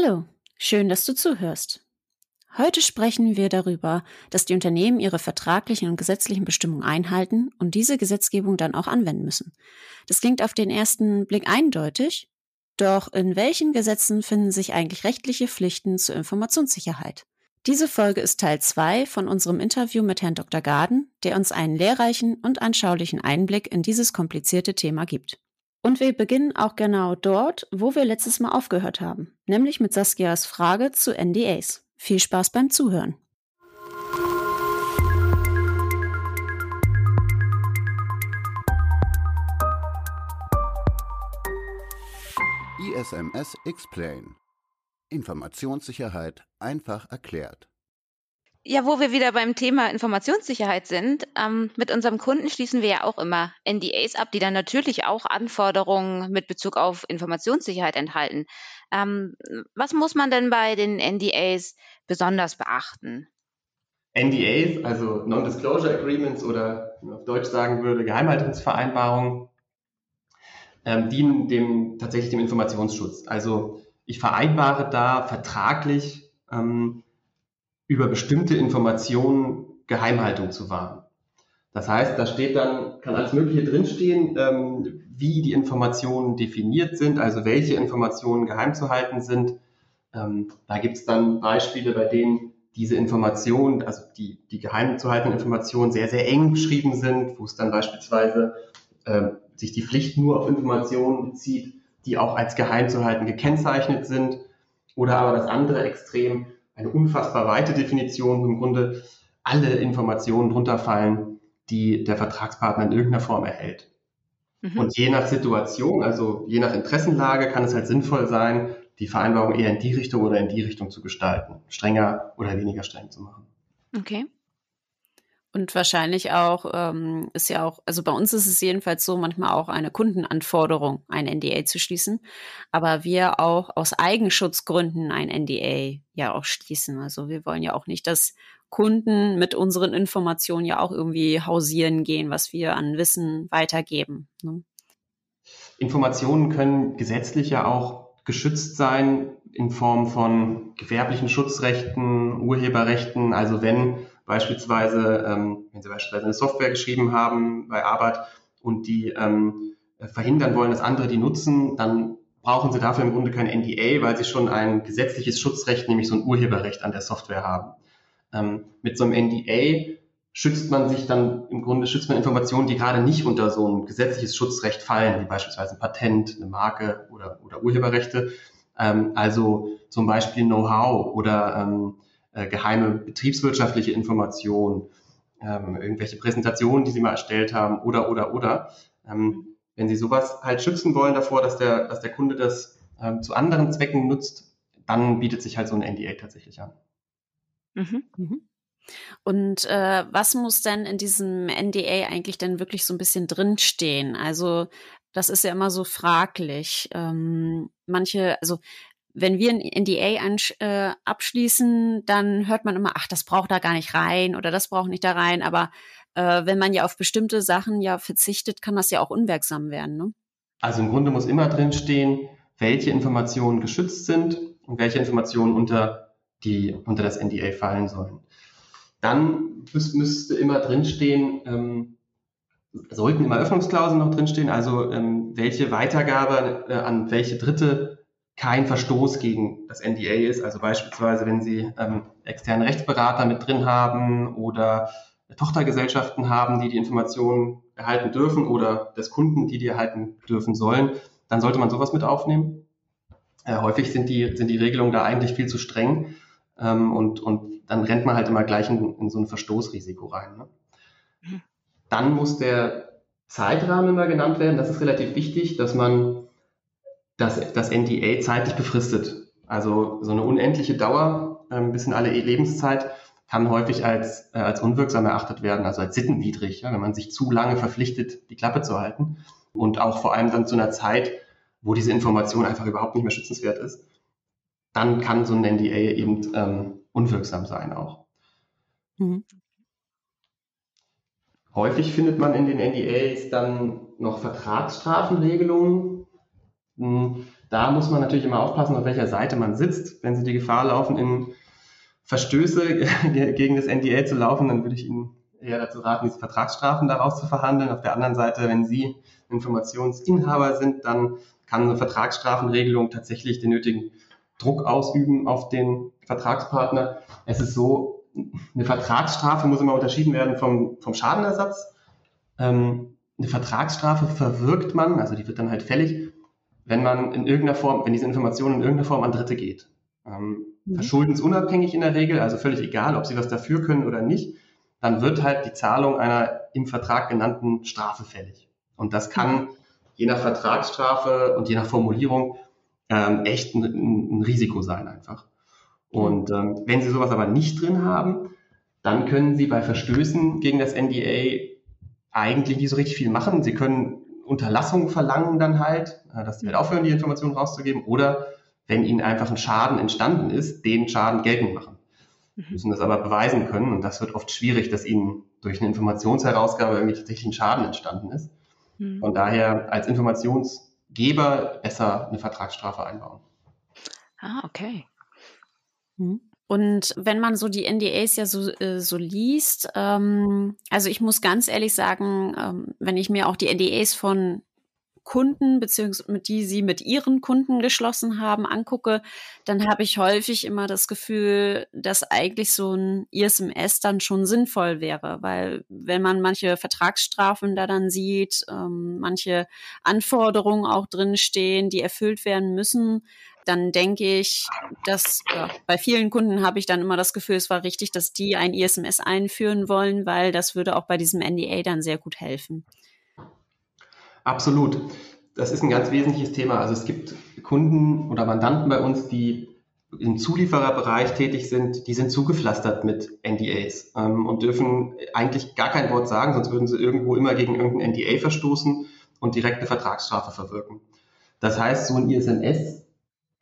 Hallo, schön, dass du zuhörst. Heute sprechen wir darüber, dass die Unternehmen ihre vertraglichen und gesetzlichen Bestimmungen einhalten und diese Gesetzgebung dann auch anwenden müssen. Das klingt auf den ersten Blick eindeutig, doch in welchen Gesetzen finden sich eigentlich rechtliche Pflichten zur Informationssicherheit? Diese Folge ist Teil 2 von unserem Interview mit Herrn Dr. Garden, der uns einen lehrreichen und anschaulichen Einblick in dieses komplizierte Thema gibt. Und wir beginnen auch genau dort, wo wir letztes Mal aufgehört haben, nämlich mit Saskias Frage zu NDAs. Viel Spaß beim Zuhören. ISMS Explain. Informationssicherheit einfach erklärt. Ja, wo wir wieder beim Thema Informationssicherheit sind, ähm, mit unserem Kunden schließen wir ja auch immer NDAs ab, die dann natürlich auch Anforderungen mit Bezug auf Informationssicherheit enthalten. Ähm, was muss man denn bei den NDAs besonders beachten? NDAs, also Non-Disclosure Agreements oder wie man auf Deutsch sagen würde, Geheimhaltungsvereinbarungen, ähm, dienen dem tatsächlich dem Informationsschutz. Also ich vereinbare da vertraglich ähm, über bestimmte Informationen Geheimhaltung zu wahren. Das heißt, da steht dann, kann alles Mögliche drinstehen, ähm, wie die Informationen definiert sind, also welche Informationen geheim zu halten sind. Ähm, da gibt es dann Beispiele, bei denen diese Informationen, also die, die geheim zu haltenden Informationen sehr, sehr eng beschrieben sind, wo es dann beispielsweise äh, sich die Pflicht nur auf Informationen bezieht, die auch als geheim zu halten gekennzeichnet sind. Oder aber das andere Extrem, eine unfassbar weite Definition, wo im Grunde alle Informationen drunter fallen, die der Vertragspartner in irgendeiner Form erhält. Mhm. Und je nach Situation, also je nach Interessenlage, kann es halt sinnvoll sein, die Vereinbarung eher in die Richtung oder in die Richtung zu gestalten, strenger oder weniger streng zu machen. Okay. Und wahrscheinlich auch ähm, ist ja auch, also bei uns ist es jedenfalls so, manchmal auch eine Kundenanforderung, ein NDA zu schließen. Aber wir auch aus Eigenschutzgründen ein NDA ja auch schließen. Also wir wollen ja auch nicht, dass Kunden mit unseren Informationen ja auch irgendwie hausieren gehen, was wir an Wissen weitergeben. Ne? Informationen können gesetzlich ja auch geschützt sein in Form von gewerblichen Schutzrechten, Urheberrechten. Also wenn Beispielsweise, ähm, wenn Sie beispielsweise eine Software geschrieben haben bei Arbeit und die ähm, verhindern wollen, dass andere die nutzen, dann brauchen Sie dafür im Grunde kein NDA, weil Sie schon ein gesetzliches Schutzrecht, nämlich so ein Urheberrecht an der Software haben. Ähm, mit so einem NDA schützt man sich dann, im Grunde schützt man Informationen, die gerade nicht unter so ein gesetzliches Schutzrecht fallen, wie beispielsweise ein Patent, eine Marke oder, oder Urheberrechte. Ähm, also zum Beispiel Know-how oder ähm, äh, geheime betriebswirtschaftliche Informationen, ähm, irgendwelche Präsentationen, die Sie mal erstellt haben oder, oder, oder. Ähm, wenn Sie sowas halt schützen wollen davor, dass der, dass der Kunde das ähm, zu anderen Zwecken nutzt, dann bietet sich halt so ein NDA tatsächlich an. Mhm. Mhm. Und äh, was muss denn in diesem NDA eigentlich denn wirklich so ein bisschen drinstehen? Also das ist ja immer so fraglich. Ähm, manche, also wenn wir ein NDA äh, abschließen, dann hört man immer, ach, das braucht da gar nicht rein oder das braucht nicht da rein. Aber äh, wenn man ja auf bestimmte Sachen ja verzichtet, kann das ja auch unwirksam werden. Ne? Also im Grunde muss immer drinstehen, welche Informationen geschützt sind und welche Informationen unter, die, unter das NDA fallen sollen. Dann müß, müsste immer drinstehen, ähm, sollten immer Öffnungsklauseln noch drinstehen, also ähm, welche Weitergabe äh, an welche Dritte kein Verstoß gegen das NDA ist. Also beispielsweise, wenn Sie ähm, externe Rechtsberater mit drin haben oder Tochtergesellschaften haben, die die Informationen erhalten dürfen oder des Kunden, die die erhalten dürfen sollen, dann sollte man sowas mit aufnehmen. Äh, häufig sind die, sind die Regelungen da eigentlich viel zu streng ähm, und, und dann rennt man halt immer gleich in, in so ein Verstoßrisiko rein. Ne? Mhm. Dann muss der Zeitrahmen immer genannt werden. Das ist relativ wichtig, dass man das, das NDA zeitlich befristet. Also so eine unendliche Dauer ähm, bis in alle Lebenszeit kann häufig als, äh, als unwirksam erachtet werden, also als sittenwidrig, ja, wenn man sich zu lange verpflichtet, die Klappe zu halten. Und auch vor allem dann zu einer Zeit, wo diese Information einfach überhaupt nicht mehr schützenswert ist, dann kann so ein NDA eben ähm, unwirksam sein auch. Mhm. Häufig findet man in den NDAs dann noch Vertragsstrafenregelungen, Da muss man natürlich immer aufpassen, auf welcher Seite man sitzt. Wenn Sie die Gefahr laufen, in Verstöße gegen das NDA zu laufen, dann würde ich Ihnen eher dazu raten, diese Vertragsstrafen daraus zu verhandeln. Auf der anderen Seite, wenn Sie Informationsinhaber sind, dann kann eine Vertragsstrafenregelung tatsächlich den nötigen Druck ausüben auf den Vertragspartner. Es ist so, eine Vertragsstrafe muss immer unterschieden werden vom, vom Schadenersatz. Ähm, eine Vertragsstrafe verwirkt man, also die wird dann halt fällig, wenn man in irgendeiner Form, wenn diese Information in irgendeiner Form an Dritte geht. Ähm, mhm. Verschuldensunabhängig in der Regel, also völlig egal, ob sie was dafür können oder nicht, dann wird halt die Zahlung einer im Vertrag genannten Strafe fällig. Und das kann je nach Vertragsstrafe und je nach Formulierung ähm, echt ein, ein, Risiko sein einfach. Und ähm, wenn Sie sowas aber nicht drin haben, dann können Sie bei Verstößen gegen das NDA eigentlich nicht so richtig viel machen. Sie können Unterlassungen verlangen dann halt, dass die halt aufhören, die Informationen rauszugeben. Oder wenn ihnen einfach ein Schaden entstanden ist, den Schaden geltend machen. Mhm. Müssen das aber beweisen können. Und das wird oft schwierig, dass ihnen durch eine Informationsherausgabe irgendwie tatsächlich ein Schaden entstanden ist. Mhm. Von daher als Informationsgeber besser eine Vertragsstrafe einbauen. Ah, okay. Mhm. Und wenn man so die NDAs ja so, äh, so liest, ähm, also ich muss ganz ehrlich sagen, ähm, wenn ich mir auch die NDAs von Kunden, beziehungsweise die sie mit ihren Kunden geschlossen haben, angucke, dann habe ich häufig immer das Gefühl, dass eigentlich so ein ISMS dann schon sinnvoll wäre, weil wenn man manche Vertragsstrafen da dann sieht, ähm, manche Anforderungen auch drinstehen, die erfüllt werden müssen, dann denke ich, dass ja, bei vielen Kunden habe ich dann immer das Gefühl, es war richtig, dass die ein ISMS einführen wollen, weil das würde auch bei diesem NDA dann sehr gut helfen. Absolut. Das ist ein ganz wesentliches Thema. Also es gibt Kunden oder Mandanten bei uns, die im Zuliefererbereich tätig sind, die sind zugepflastert mit NDAs ähm, und dürfen eigentlich gar kein Wort sagen, sonst würden sie irgendwo immer gegen irgendein NDA verstoßen und direkte Vertragsstrafe verwirken. Das heißt, so ein ISMS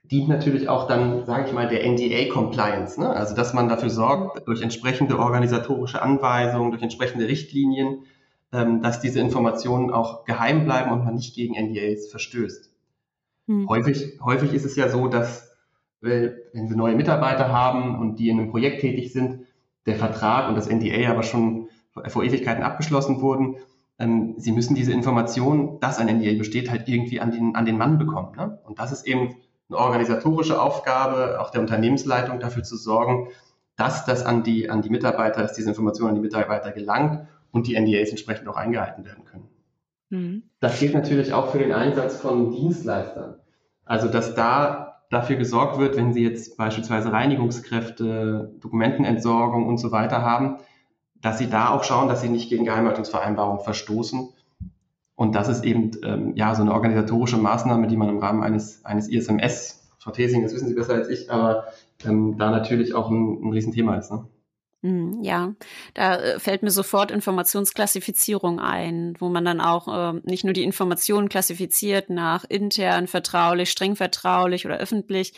dient natürlich auch dann, sage ich mal, der NDA-Compliance. Ne? Also dass man dafür sorgt, durch entsprechende organisatorische Anweisungen, durch entsprechende Richtlinien, dass diese Informationen auch geheim bleiben und man nicht gegen NDAs verstößt. Hm. Häufig, häufig ist es ja so, dass wenn Sie neue Mitarbeiter haben und die in einem Projekt tätig sind, der Vertrag und das NDA aber schon vor Ewigkeiten abgeschlossen wurden, ähm, Sie müssen diese Informationen, dass ein NDA besteht, halt irgendwie an den, an den Mann bekommen. Ne? Und das ist eben eine organisatorische Aufgabe, auch der Unternehmensleitung dafür zu sorgen, dass das an die, an die Mitarbeiter, dass diese Information an die Mitarbeiter gelangt und die NDAs entsprechend auch eingehalten werden können. Mhm. Das gilt natürlich auch für den Einsatz von Dienstleistern. Also, dass da dafür gesorgt wird, wenn Sie jetzt beispielsweise Reinigungskräfte, Dokumentenentsorgung und so weiter haben, dass Sie da auch schauen, dass Sie nicht gegen Geheimhaltungsvereinbarungen verstoßen. Und das ist eben ähm, ja so eine organisatorische Maßnahme, die man im Rahmen eines, eines ISMS, Frau Thesing, das wissen Sie besser als ich, aber ähm, da natürlich auch ein, ein Riesenthema ist. Ne? Hm, ja, da äh, fällt mir sofort Informationsklassifizierung ein, wo man dann auch äh, nicht nur die Informationen klassifiziert nach intern, vertraulich, streng vertraulich oder öffentlich,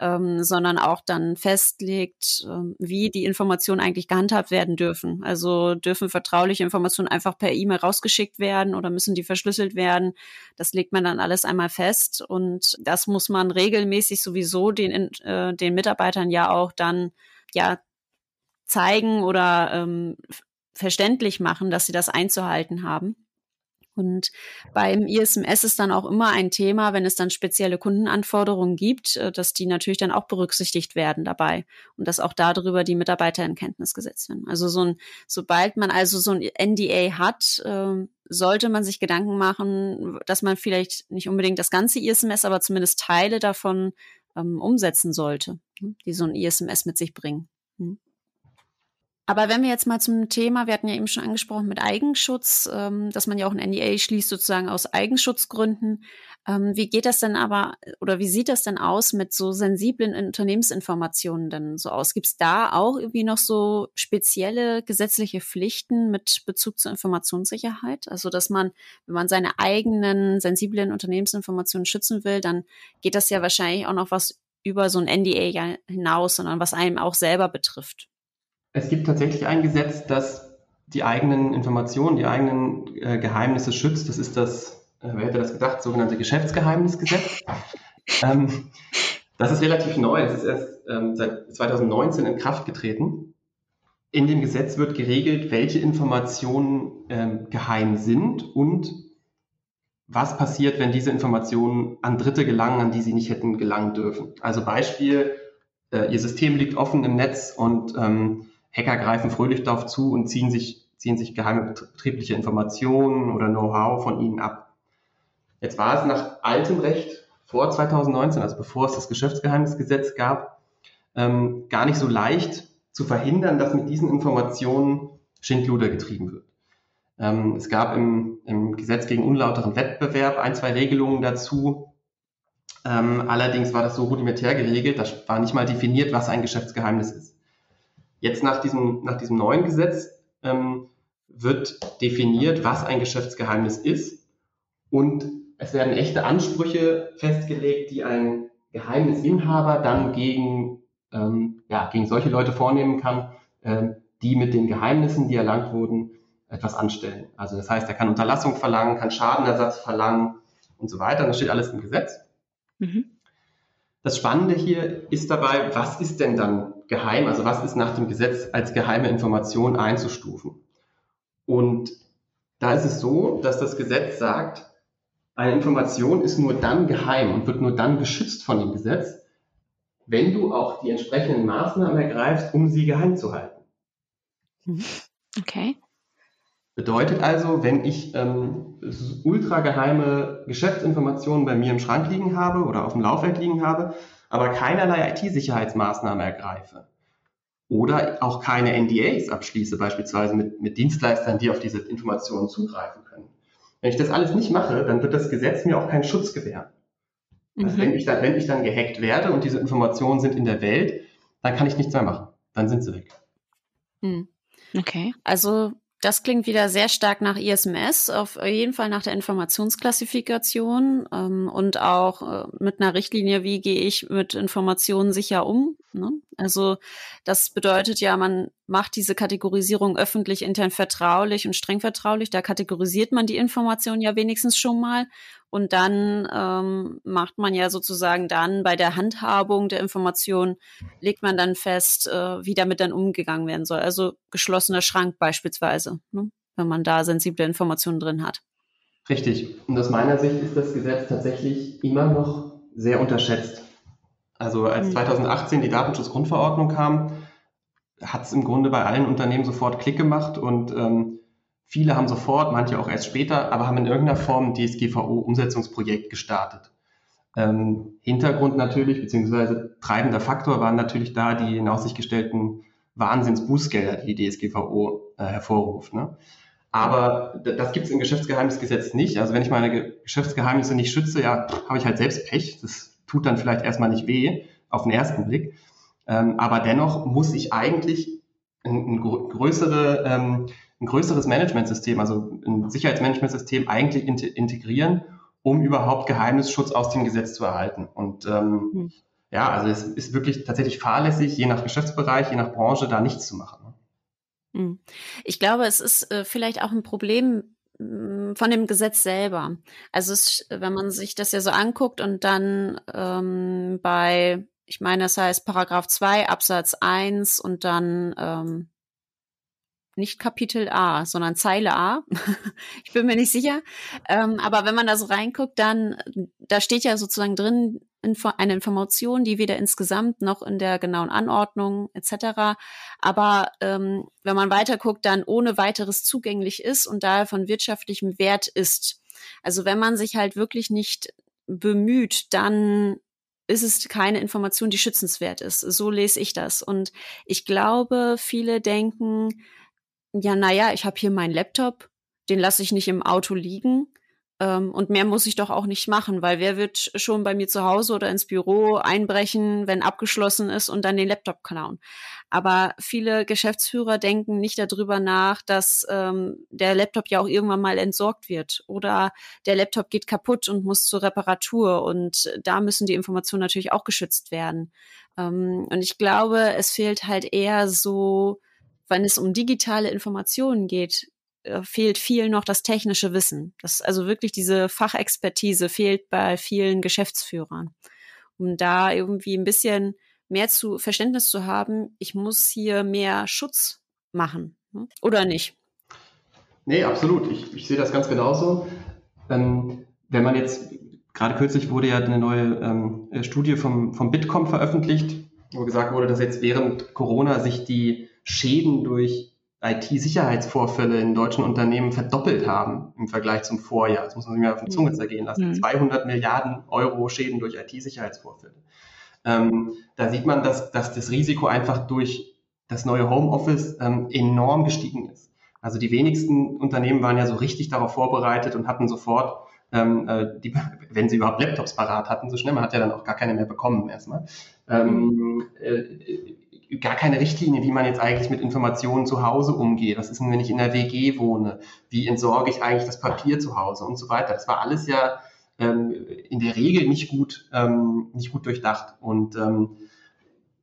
ähm, sondern auch dann festlegt, äh, wie die Informationen eigentlich gehandhabt werden dürfen. Also dürfen vertrauliche Informationen einfach per E-Mail rausgeschickt werden oder müssen die verschlüsselt werden? Das legt man dann alles einmal fest und das muss man regelmäßig sowieso den, äh, den Mitarbeitern ja auch dann ja zeigen oder ähm, verständlich machen, dass sie das einzuhalten haben. Und beim ISMS ist dann auch immer ein Thema, wenn es dann spezielle Kundenanforderungen gibt, äh, dass die natürlich dann auch berücksichtigt werden dabei und dass auch darüber die Mitarbeiter in Kenntnis gesetzt werden. Also so ein, sobald man also so ein NDA hat, ähm, sollte man sich Gedanken machen, dass man vielleicht nicht unbedingt das ganze ISMS, aber zumindest Teile davon ähm, umsetzen sollte, hm, die so ein ISMS mit sich bringen. Aber wenn wir jetzt mal zum Thema, wir hatten ja eben schon angesprochen mit Eigenschutz, ähm, dass man ja auch ein NDA schließt sozusagen aus Eigenschutzgründen. Ähm, wie geht das denn aber oder wie sieht das denn aus mit so sensiblen Unternehmensinformationen denn so aus? Gibt es da auch irgendwie noch so spezielle gesetzliche Pflichten mit Bezug zur Informationssicherheit? Also dass man, wenn man seine eigenen sensiblen Unternehmensinformationen schützen will, dann geht das ja wahrscheinlich auch noch was über so ein NDA hinaus, sondern was einem auch selber betrifft. Es gibt tatsächlich ein Gesetz, das die eigenen Informationen, die eigenen äh, Geheimnisse schützt. Das ist das, äh, wer hätte das gedacht, sogenannte Geschäftsgeheimnisgesetz. ähm, das ist relativ neu. Es ist erst ähm, seit 2019 in Kraft getreten. In dem Gesetz wird geregelt, welche Informationen ähm, geheim sind und was passiert, wenn diese Informationen an Dritte gelangen, an die sie nicht hätten gelangen dürfen. Also Beispiel, äh, Ihr System liegt offen im Netz und ähm, Hacker greifen fröhlich darauf zu und ziehen sich, ziehen sich geheime betriebliche Informationen oder Know-how von Ihnen ab. Jetzt war es nach altem Recht vor 2019, also bevor es das Geschäftsgeheimnisgesetz gab, ähm, gar nicht so leicht zu verhindern, dass mit diesen Informationen Schindluder getrieben wird. Ähm, es gab im, im, Gesetz gegen unlauteren Wettbewerb ein, zwei Regelungen dazu. Ähm, allerdings war das so rudimentär geregelt, da war nicht mal definiert, was ein Geschäftsgeheimnis ist. Jetzt nach diesem, nach diesem neuen Gesetz ähm, wird definiert, was ein Geschäftsgeheimnis ist und es werden echte Ansprüche festgelegt, die ein Geheimnisinhaber dann gegen, ähm, ja, gegen solche Leute vornehmen kann, ähm, die mit den Geheimnissen, die erlangt wurden, etwas anstellen. Also das heißt, er kann Unterlassung verlangen, kann Schadenersatz verlangen und so weiter. Das steht alles im Gesetz. Mhm. Das Spannende hier ist dabei, was ist denn dann geheim? Also was ist nach dem Gesetz als geheime Information einzustufen? Und da ist es so, dass das Gesetz sagt, eine Information ist nur dann geheim und wird nur dann geschützt von dem Gesetz, wenn du auch die entsprechenden Maßnahmen ergreifst, um sie geheim zu halten. Okay. Bedeutet also, wenn ich ähm, ultra geheime Geschäftsinformationen bei mir im Schrank liegen habe oder auf dem Laufwerk liegen habe, aber keinerlei IT-Sicherheitsmaßnahmen ergreife oder auch keine NDAs abschließe, beispielsweise mit, mit Dienstleistern, die auf diese Informationen zugreifen können. Wenn ich das alles nicht mache, dann wird das Gesetz mir auch keinen Schutz gewähren. Also mhm. wenn, ich dann, wenn ich dann gehackt werde und diese Informationen sind in der Welt, dann kann ich nichts mehr machen. Dann sind sie weg. Hm. Okay. Also das klingt wieder sehr stark nach ISMS, auf jeden Fall nach der Informationsklassifikation ähm, und auch äh, mit einer Richtlinie, wie gehe ich mit Informationen sicher um. Ne? Also das bedeutet ja, man macht diese Kategorisierung öffentlich, intern vertraulich und streng vertraulich. Da kategorisiert man die Informationen ja wenigstens schon mal. Und dann ähm, macht man ja sozusagen dann bei der Handhabung der Information, legt man dann fest, äh, wie damit dann umgegangen werden soll. Also geschlossener Schrank beispielsweise, ne? wenn man da sensible Informationen drin hat. Richtig. Und aus meiner Sicht ist das Gesetz tatsächlich immer noch sehr unterschätzt. Also als 2018 hm. die Datenschutzgrundverordnung kam, hat es im Grunde bei allen Unternehmen sofort Klick gemacht und ähm, viele haben sofort, manche auch erst später, aber haben in irgendeiner Form ein DSGVO-Umsetzungsprojekt gestartet. Ähm, Hintergrund natürlich, beziehungsweise treibender Faktor waren natürlich da die in Aussicht gestellten Wahnsinnsbußgelder, die die DSGVO äh, hervorruft. Ne? Aber das gibt es im Geschäftsgeheimnisgesetz nicht. Also wenn ich meine Geschäftsgeheimnisse nicht schütze, ja, habe ich halt selbst Pech. Das tut dann vielleicht erstmal nicht weh auf den ersten Blick. Ähm, aber dennoch muss ich eigentlich ein, ein, größere, ähm, ein größeres Managementsystem, also ein Sicherheitsmanagementsystem eigentlich integrieren, um überhaupt Geheimnisschutz aus dem Gesetz zu erhalten. Und ähm, hm. ja, also es ist wirklich tatsächlich fahrlässig, je nach Geschäftsbereich, je nach Branche da nichts zu machen. Ne? Hm. Ich glaube, es ist äh, vielleicht auch ein Problem von dem Gesetz selber. Also es, wenn man sich das ja so anguckt und dann ähm, bei, ich meine, das heißt Paragraph 2 Absatz 1 und dann ähm, nicht Kapitel A, sondern Zeile A. ich bin mir nicht sicher. Ähm, aber wenn man da so reinguckt, dann, da steht ja sozusagen drin, eine Information, die weder insgesamt noch in der genauen Anordnung etc. Aber ähm, wenn man weiter guckt, dann ohne weiteres zugänglich ist und daher von wirtschaftlichem Wert ist. Also wenn man sich halt wirklich nicht bemüht, dann ist es keine Information, die schützenswert ist. So lese ich das. Und ich glaube, viele denken, ja, naja, ich habe hier meinen Laptop, den lasse ich nicht im Auto liegen und mehr muss ich doch auch nicht machen, weil wer wird schon bei mir zu Hause oder ins Büro einbrechen, wenn abgeschlossen ist und dann den Laptop klauen. Aber viele Geschäftsführer denken nicht darüber nach, dass ähm, der Laptop ja auch irgendwann mal entsorgt wird oder der Laptop geht kaputt und muss zur Reparatur und da müssen die Informationen natürlich auch geschützt werden. Ähm, und ich glaube, es fehlt halt eher so, wenn es um digitale Informationen geht, äh, fehlt viel noch das technische Wissen. Das also wirklich diese Fachexpertise fehlt bei vielen Geschäftsführern. um da irgendwie ein bisschen mehr zu Verständnis zu haben, ich muss hier mehr Schutz machen. Ne? Oder nicht? Nee, absolut. Ich, ich sehe das ganz genauso. Ähm, wenn man jetzt, gerade kürzlich wurde ja eine neue ähm, Studie vom, vom Bitkom veröffentlicht, wo gesagt wurde, dass jetzt während Corona sich die Schäden durch IT-Sicherheitsvorfälle in deutschen Unternehmen verdoppelt haben im Vergleich zum Vorjahr. Das muss man sich mal auf die Zunge zergehen lassen. Mhm. 200 Milliarden Euro Schäden durch IT-Sicherheitsvorfälle. Ähm, da sieht man, dass, dass das Risiko einfach durch das neue Homeoffice ähm, enorm gestiegen ist. Also die wenigsten Unternehmen waren ja so richtig darauf vorbereitet und hatten sofort, ähm, äh, die, wenn sie überhaupt Laptops parat hatten, so schnell, man hat ja dann auch gar keine mehr bekommen erstmal, ähm, äh, gar keine Richtlinie, wie man jetzt eigentlich mit Informationen zu Hause umgeht. Was ist denn, wenn ich in der WG wohne? Wie entsorge ich eigentlich das Papier zu Hause und so weiter? Das war alles ja ähm, in der Regel nicht gut, ähm, nicht gut durchdacht. Und ähm,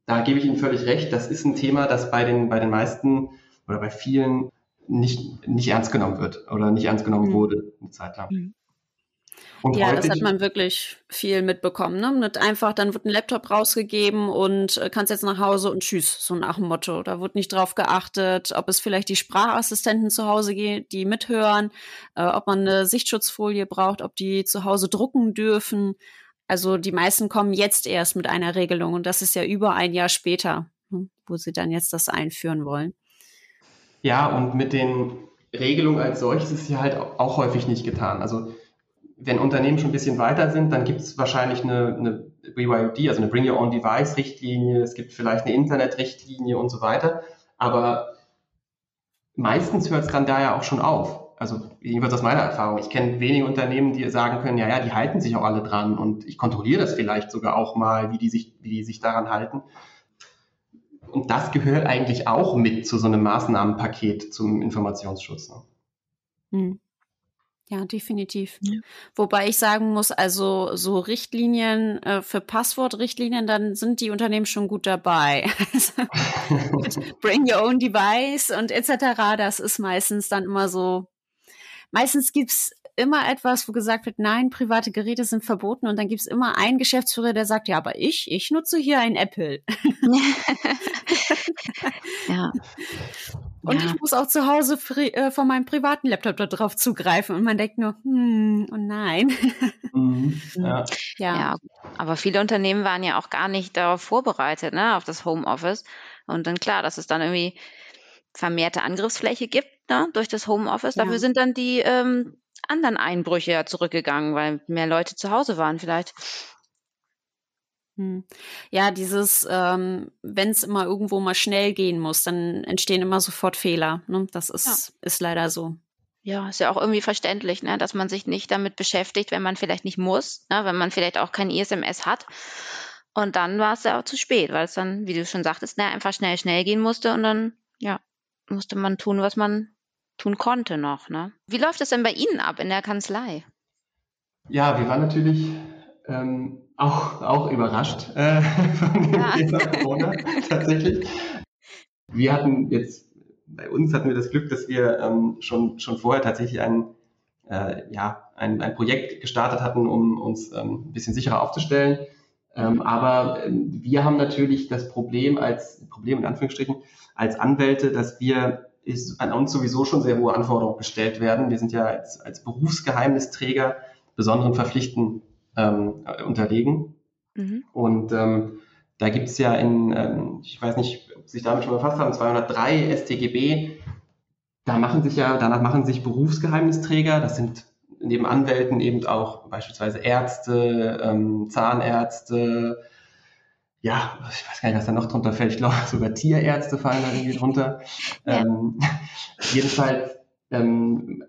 da gebe ich Ihnen völlig recht. Das ist ein Thema, das bei den, bei den meisten oder bei vielen nicht, nicht ernst genommen wird oder nicht ernst genommen mhm. wurde eine Zeit lang. Mhm. Und ja, das hat man wirklich viel mitbekommen. Ne? Nicht einfach, dann wird ein Laptop rausgegeben und äh, kannst jetzt nach Hause und tschüss, so nach dem Motto. Da wird nicht drauf geachtet, ob es vielleicht die Sprachassistenten zu Hause geht, die mithören, äh, ob man eine Sichtschutzfolie braucht, ob die zu Hause drucken dürfen. Also die meisten kommen jetzt erst mit einer Regelung und das ist ja über ein Jahr später, hm, wo sie dann jetzt das einführen wollen. Ja, und mit den Regelungen als solches ist ja halt auch häufig nicht getan. Also wenn Unternehmen schon ein bisschen weiter sind, dann gibt es wahrscheinlich eine, eine BYOD, also eine Bring Your Own Device Richtlinie, es gibt vielleicht eine Internetrichtlinie und so weiter. Aber meistens hört es dann da ja auch schon auf also jedenfalls aus meiner Erfahrung, ich kenne wenige Unternehmen, die sagen können, ja, ja, die halten sich auch alle dran und ich kontrolliere das vielleicht sogar auch mal, wie die sich, wie die sich daran halten. Und das gehört eigentlich auch mit zu so einem Maßnahmenpaket zum Informationsschutz. Ne? Hm. Ja, definitiv. Ja. Wobei ich sagen muss, also so Richtlinien äh, für Passwortrichtlinien, dann sind die Unternehmen schon gut dabei. Also, bring your own device und etc. Das ist meistens dann immer so meistens gibt's immer etwas, wo gesagt wird, nein, private Geräte sind verboten und dann gibt's immer einen Geschäftsführer, der sagt, ja, aber ich, ich nutze hier ein Apple. ja. Und ja. ich muss auch zu Hause äh, von meinem privaten Laptop darauf zugreifen und man denkt nur, hm, oh nein. Mhm. Ja. ja. ja. aber viele Unternehmen waren ja auch gar nicht darauf vorbereitet, ne, auf das Homeoffice. Und dann klar, dass es dann irgendwie vermehrte Angriffsfläche gibt ne, durch das Homeoffice. Ja. Dafür sind dann die ähm, anderen Einbrüche ja zurückgegangen, weil mehr Leute zu Hause waren vielleicht. Hm. Ja, dieses, ähm, wenn es immer irgendwo mal schnell gehen muss, dann entstehen immer sofort Fehler. Ne? Das ist, ja. ist leider so. Ja, ist ja auch irgendwie verständlich, ne, dass man sich nicht damit beschäftigt, wenn man vielleicht nicht muss, ne, wenn man vielleicht auch kein ISMS hat. Und dann war es ja auch zu spät, weil es dann, wie du schon sagtest, ne, einfach schnell, schnell gehen musste und dann, ja, musste man tun, was man tun konnte noch. Ne? Wie läuft es denn bei Ihnen ab in der Kanzlei? Ja, wir waren natürlich ähm, auch, auch überrascht äh, von dem ja. Thema Corona tatsächlich. Wir hatten jetzt, bei uns hatten wir das Glück, dass wir ähm, schon, schon vorher tatsächlich ein, äh, ja, ein, ein Projekt gestartet hatten, um uns ähm, ein bisschen sicherer aufzustellen. Ähm, aber äh, wir haben natürlich das Problem als Problem in Anführungsstrichen als Anwälte, dass wir ist an uns sowieso schon sehr hohe Anforderungen gestellt werden. Wir sind ja als, als Berufsgeheimnisträger besonderen Verpflichten ähm, unterlegen. Mhm. Und ähm, da gibt es ja in, ähm, ich weiß nicht, ob Sie sich damit schon befasst haben, 203 StGB, da machen sich ja, danach machen sich Berufsgeheimnisträger, das sind neben Anwälten eben auch beispielsweise Ärzte, ähm, Zahnärzte, ja, ich weiß gar nicht, was da noch drunter fällt. Ich glaube, sogar Tierärzte fallen da irgendwie drunter. Ja. Ähm, jedenfalls, ähm,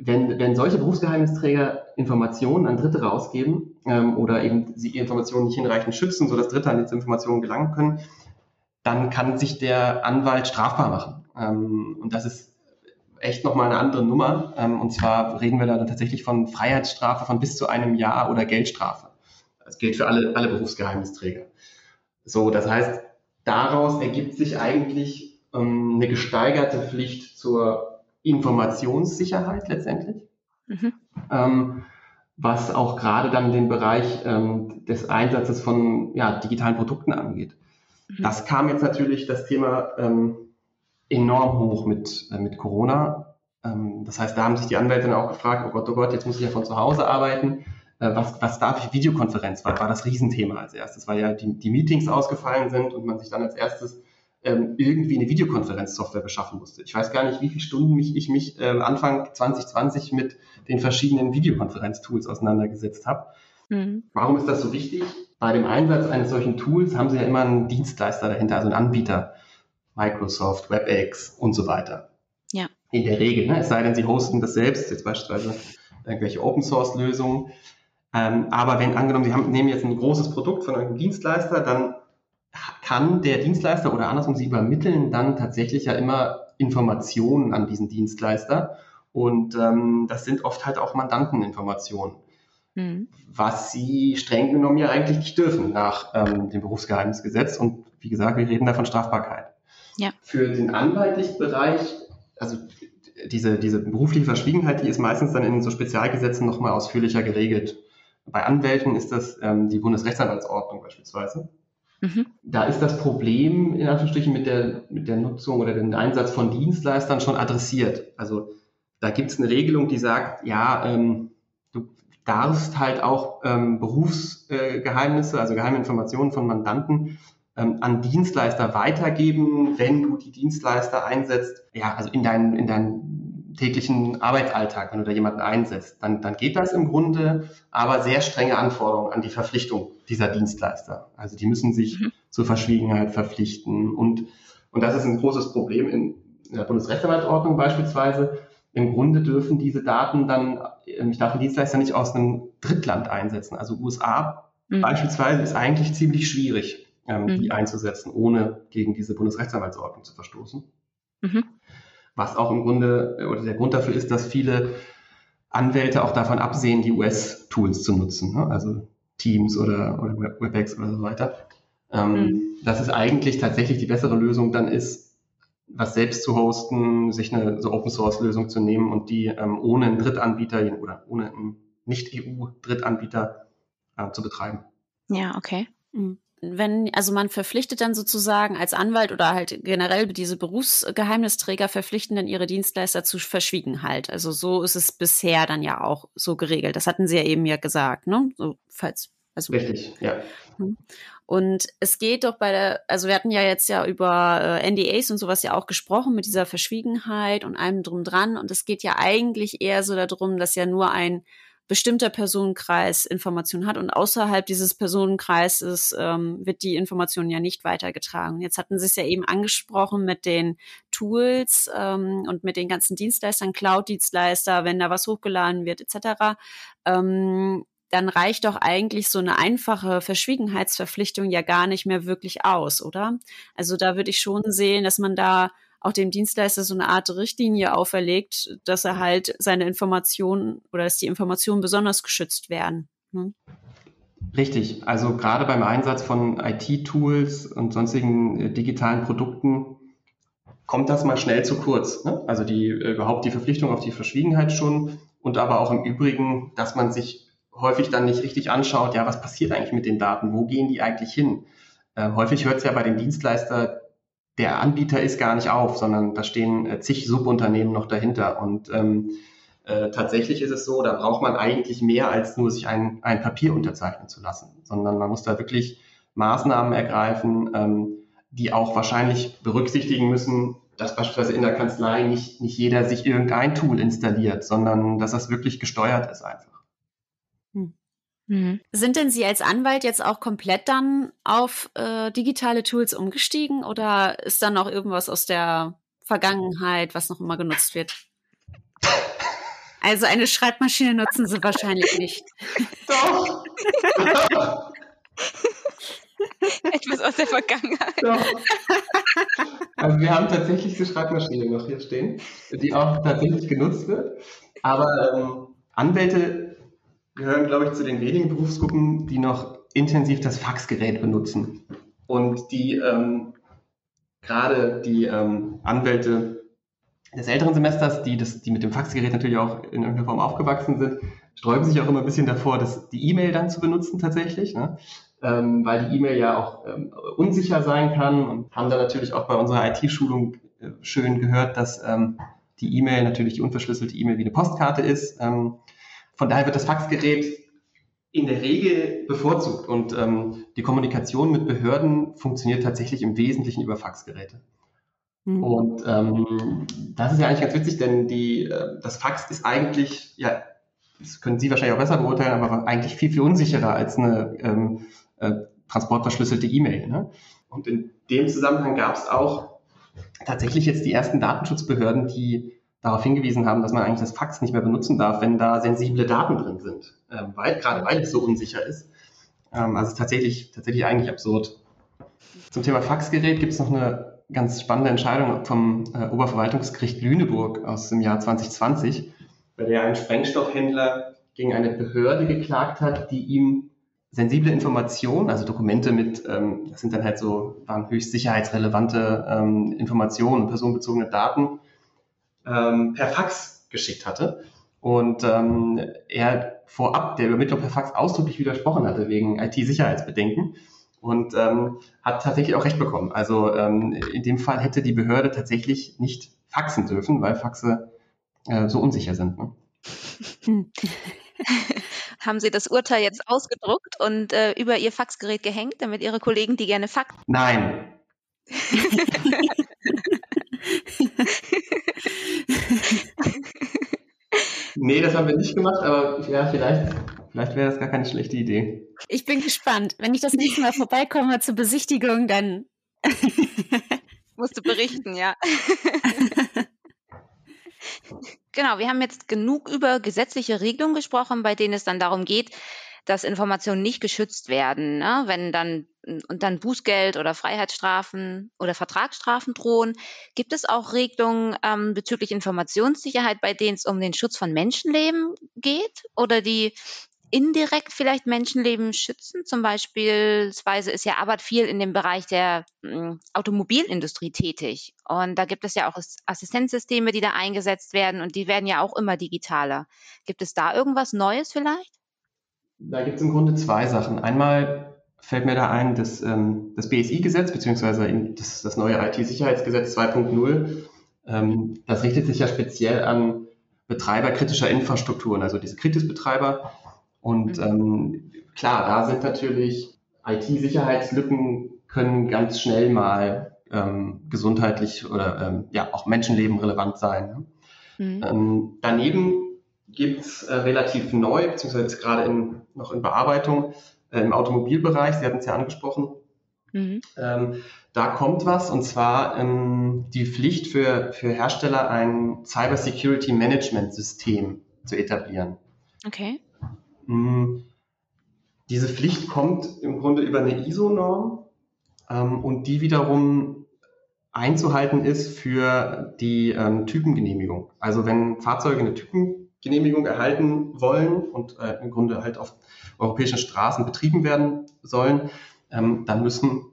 wenn, wenn solche Berufsgeheimnisträger Informationen an Dritte rausgeben ähm, oder eben sie Informationen nicht hinreichend schützen, sodass Dritte an diese Informationen gelangen können, dann kann sich der Anwalt strafbar machen. Ähm, und das ist echt nochmal eine andere Nummer. Ähm, und zwar reden wir da tatsächlich von Freiheitsstrafe von bis zu einem Jahr oder Geldstrafe. Das gilt für alle, alle Berufsgeheimnisträger. So, das heißt, daraus ergibt sich eigentlich ähm, eine gesteigerte Pflicht zur Informationssicherheit letztendlich. Mhm. Ähm, was auch gerade dann den Bereich ähm, des Einsatzes von ja, digitalen Produkten angeht. Mhm. Das kam jetzt natürlich das Thema ähm, enorm hoch mit, äh, mit Corona. Ähm, das heißt, da haben sich die Anwälte dann auch gefragt, oh Gott, oh Gott, jetzt muss ich ja von zu Hause arbeiten. Äh, was, was darf ich? Videokonferenz war, war das Riesenthema als erstes, weil ja die, die Meetings ausgefallen sind und man sich dann als erstes ähm, irgendwie eine Videokonferenzsoftware beschaffen musste. Ich weiß gar nicht, wie viele Stunden mich, ich mich äh, Anfang 2020 mit den verschiedenen Videokonferenztools auseinandergesetzt habe. Mhm. Warum ist das so wichtig? Bei dem Einsatz eines solchen Tools haben Sie ja immer einen Dienstleister dahinter, also einen Anbieter. Microsoft, WebEx und so weiter. Ja. In der Regel, ne? es sei denn, Sie hosten das selbst, jetzt beispielsweise irgendwelche Open Source Lösungen. Ähm, aber wenn angenommen, Sie haben, nehmen jetzt ein großes Produkt von einem Dienstleister, dann kann der Dienstleister oder andersrum, Sie übermitteln dann tatsächlich ja immer Informationen an diesen Dienstleister. Und ähm, das sind oft halt auch Mandanteninformationen, mhm. was sie streng genommen ja eigentlich nicht dürfen nach ähm, dem Berufsgeheimnisgesetz. Und wie gesagt, wir reden da von Strafbarkeit. Ja. Für den anwaltlichen Bereich, also diese, diese berufliche Verschwiegenheit, die ist meistens dann in so Spezialgesetzen nochmal ausführlicher geregelt. Bei Anwälten ist das ähm, die Bundesrechtsanwaltsordnung beispielsweise. Mhm. Da ist das Problem in Anführungsstrichen mit der, mit der Nutzung oder dem Einsatz von Dienstleistern schon adressiert. Also da gibt es eine Regelung, die sagt, ja, ähm, du darfst halt auch ähm, Berufsgeheimnisse, äh, also geheime Informationen von Mandanten ähm, an Dienstleister weitergeben, wenn du die Dienstleister einsetzt, ja, also in deinen, in deinen täglichen Arbeitsalltag, wenn du da jemanden einsetzt, dann, dann geht das im Grunde, aber sehr strenge Anforderungen an die Verpflichtung dieser Dienstleister. Also die müssen sich mhm. zur Verschwiegenheit verpflichten und, und das ist ein großes Problem in, in der Bundesrechtsanwaltsordnung beispielsweise, im Grunde dürfen diese Daten dann, ähm, ich darf den Dienstleister nicht aus einem Drittland einsetzen. Also USA mhm. beispielsweise ist eigentlich ziemlich schwierig, ähm, mhm. die einzusetzen, ohne gegen diese Bundesrechtsanwaltsordnung zu verstoßen. Mhm. Was auch im Grunde, oder der Grund dafür ist, dass viele Anwälte auch davon absehen, die US-Tools zu nutzen, ne? also Teams oder, oder WebEx oder so weiter. Ähm, mhm. Dass es eigentlich tatsächlich die bessere Lösung dann ist, was selbst zu hosten, sich eine so Open Source Lösung zu nehmen und die ähm, ohne einen Drittanbieter oder ohne einen Nicht-EU-Drittanbieter äh, zu betreiben. Ja, okay. Mhm. Wenn, also man verpflichtet dann sozusagen als Anwalt oder halt generell diese Berufsgeheimnisträger verpflichten dann ihre Dienstleister zu Verschwiegenheit. Also so ist es bisher dann ja auch so geregelt. Das hatten Sie ja eben ja gesagt, ne? So, falls also, Richtig, ja. Hm. Und es geht doch bei der, also wir hatten ja jetzt ja über äh, NDAs und sowas ja auch gesprochen mit dieser Verschwiegenheit und allem drum dran. Und es geht ja eigentlich eher so darum, dass ja nur ein bestimmter Personenkreis Informationen hat und außerhalb dieses Personenkreises ähm, wird die Information ja nicht weitergetragen. Jetzt hatten Sie es ja eben angesprochen mit den Tools ähm, und mit den ganzen Dienstleistern, Cloud-Dienstleister, wenn da was hochgeladen wird etc. Ähm, dann reicht doch eigentlich so eine einfache Verschwiegenheitsverpflichtung ja gar nicht mehr wirklich aus, oder? Also da würde ich schon sehen, dass man da auch dem Dienstleister so eine Art Richtlinie auferlegt, dass er halt seine Informationen oder dass die Informationen besonders geschützt werden. Hm? Richtig. Also gerade beim Einsatz von IT-Tools und sonstigen äh, digitalen Produkten kommt das mal schnell zu kurz. Ne? Also die äh, überhaupt die Verpflichtung auf die Verschwiegenheit schon und aber auch im Übrigen, dass man sich häufig dann nicht richtig anschaut, ja, was passiert eigentlich mit den Daten? Wo gehen die eigentlich hin? Äh, häufig hört es ja bei dem Dienstleister, der Anbieter ist gar nicht auf, sondern da stehen äh, zig Subunternehmen noch dahinter. Und ähm, äh, tatsächlich ist es so, da braucht man eigentlich mehr als nur sich ein, ein Papier unterzeichnen zu lassen, sondern man muss da wirklich Maßnahmen ergreifen, ähm, die auch wahrscheinlich berücksichtigen müssen, dass beispielsweise in der Kanzlei nicht, nicht jeder sich irgendein Tool installiert, sondern dass das wirklich gesteuert ist einfach. Mhm. Sind denn Sie als Anwalt jetzt auch komplett dann auf äh, digitale Tools umgestiegen oder ist da noch irgendwas aus der Vergangenheit, was noch immer genutzt wird? Also eine Schreibmaschine nutzen Sie wahrscheinlich nicht. Doch. Etwas aus der Vergangenheit. Doch. Also wir haben tatsächlich die Schreibmaschine noch hier stehen, die auch tatsächlich genutzt wird. Aber ähm, Anwälte gehören, glaube ich, zu den wenigen Berufsgruppen, die noch intensiv das Faxgerät benutzen. Und die ähm, gerade die ähm, Anwälte des älteren Semesters, die, das, die mit dem Faxgerät natürlich auch in irgendeiner Form aufgewachsen sind, sträuben sich auch immer ein bisschen davor, das, die E-Mail dann zu benutzen tatsächlich, ne? ähm, weil die E-Mail ja auch ähm, unsicher sein kann und haben dann natürlich auch bei unserer IT-Schulung äh, schön gehört, dass ähm, die E-Mail natürlich die unverschlüsselte E-Mail wie eine Postkarte ist. Ähm, von daher wird das Faxgerät in der Regel bevorzugt und ähm, die Kommunikation mit Behörden funktioniert tatsächlich im Wesentlichen über Faxgeräte. Mhm. Und ähm, das ist ja eigentlich ganz witzig, denn die, äh, das Fax ist eigentlich, ja, das können Sie wahrscheinlich auch besser beurteilen, aber eigentlich viel, viel unsicherer als eine ähm, äh, transportverschlüsselte E-Mail. Ne? Und in dem Zusammenhang gab es auch tatsächlich jetzt die ersten Datenschutzbehörden, die darauf hingewiesen haben, dass man eigentlich das Fax nicht mehr benutzen darf, wenn da sensible Daten drin sind, ähm, weil, gerade weil es so unsicher ist. Ähm, also tatsächlich, tatsächlich eigentlich absurd. Zum Thema Faxgerät gibt es noch eine ganz spannende Entscheidung vom äh, Oberverwaltungsgericht Lüneburg aus dem Jahr 2020, bei der ein Sprengstoffhändler gegen eine Behörde geklagt hat, die ihm sensible Informationen, also Dokumente mit, ähm, das sind dann halt so, waren höchst sicherheitsrelevante ähm, Informationen personenbezogene Daten, ähm, per Fax geschickt hatte. Und ähm, er vorab der Übermittlung per Fax ausdrücklich widersprochen hatte wegen IT-Sicherheitsbedenken und ähm, hat tatsächlich auch recht bekommen. Also ähm, in dem Fall hätte die Behörde tatsächlich nicht faxen dürfen, weil Faxe äh, so unsicher sind. Ne? Haben Sie das Urteil jetzt ausgedruckt und äh, über Ihr Faxgerät gehängt, damit Ihre Kollegen die gerne faxen? Nein. nee, das haben wir nicht gemacht, aber ja, vielleicht Vielleicht wäre das gar keine schlechte Idee. Ich bin gespannt. Wenn ich das nächste Mal vorbeikomme zur Besichtigung, dann musst du berichten, ja. genau, wir haben jetzt genug über gesetzliche Regelungen gesprochen, bei denen es dann darum geht, dass Informationen nicht geschützt werden, ne? wenn dann und dann Bußgeld oder Freiheitsstrafen oder Vertragsstrafen drohen. Gibt es auch Regelungen ähm, bezüglich Informationssicherheit, bei denen es um den Schutz von Menschenleben geht oder die indirekt vielleicht Menschenleben schützen. Zum Beispiel ist ja Arbeit viel in dem Bereich der äh, Automobilindustrie tätig. Und da gibt es ja auch Assistenzsysteme, die da eingesetzt werden und die werden ja auch immer digitaler. Gibt es da irgendwas Neues vielleicht? Da gibt es im Grunde zwei Sachen. Einmal fällt mir da ein, dass ähm, das BSI-Gesetz beziehungsweise das, das neue IT-Sicherheitsgesetz 2.0, ähm, das richtet sich ja speziell an Betreiber kritischer Infrastrukturen, also diese Kritisbetreiber, und mhm. ähm, klar, da sind natürlich IT-Sicherheitslücken können ganz schnell mal ähm, gesundheitlich oder ähm, ja auch Menschenleben relevant sein. Ne? Mhm. Ähm, daneben gibt es äh, relativ neu, beziehungsweise gerade in, noch in Bearbeitung äh, im Automobilbereich, Sie hatten es ja angesprochen, mhm. ähm, da kommt was und zwar ähm, die Pflicht für, für Hersteller ein Cyber Security Management System zu etablieren. Okay. Hm, diese Pflicht kommt im Grunde über eine ISO-Norm ähm, und die wiederum einzuhalten ist für die ähm, Typengenehmigung. Also wenn Fahrzeuge eine Typengenehmigung erhalten wollen und äh, im Grunde halt auf europäischen Straßen betrieben werden sollen, ähm, dann müssen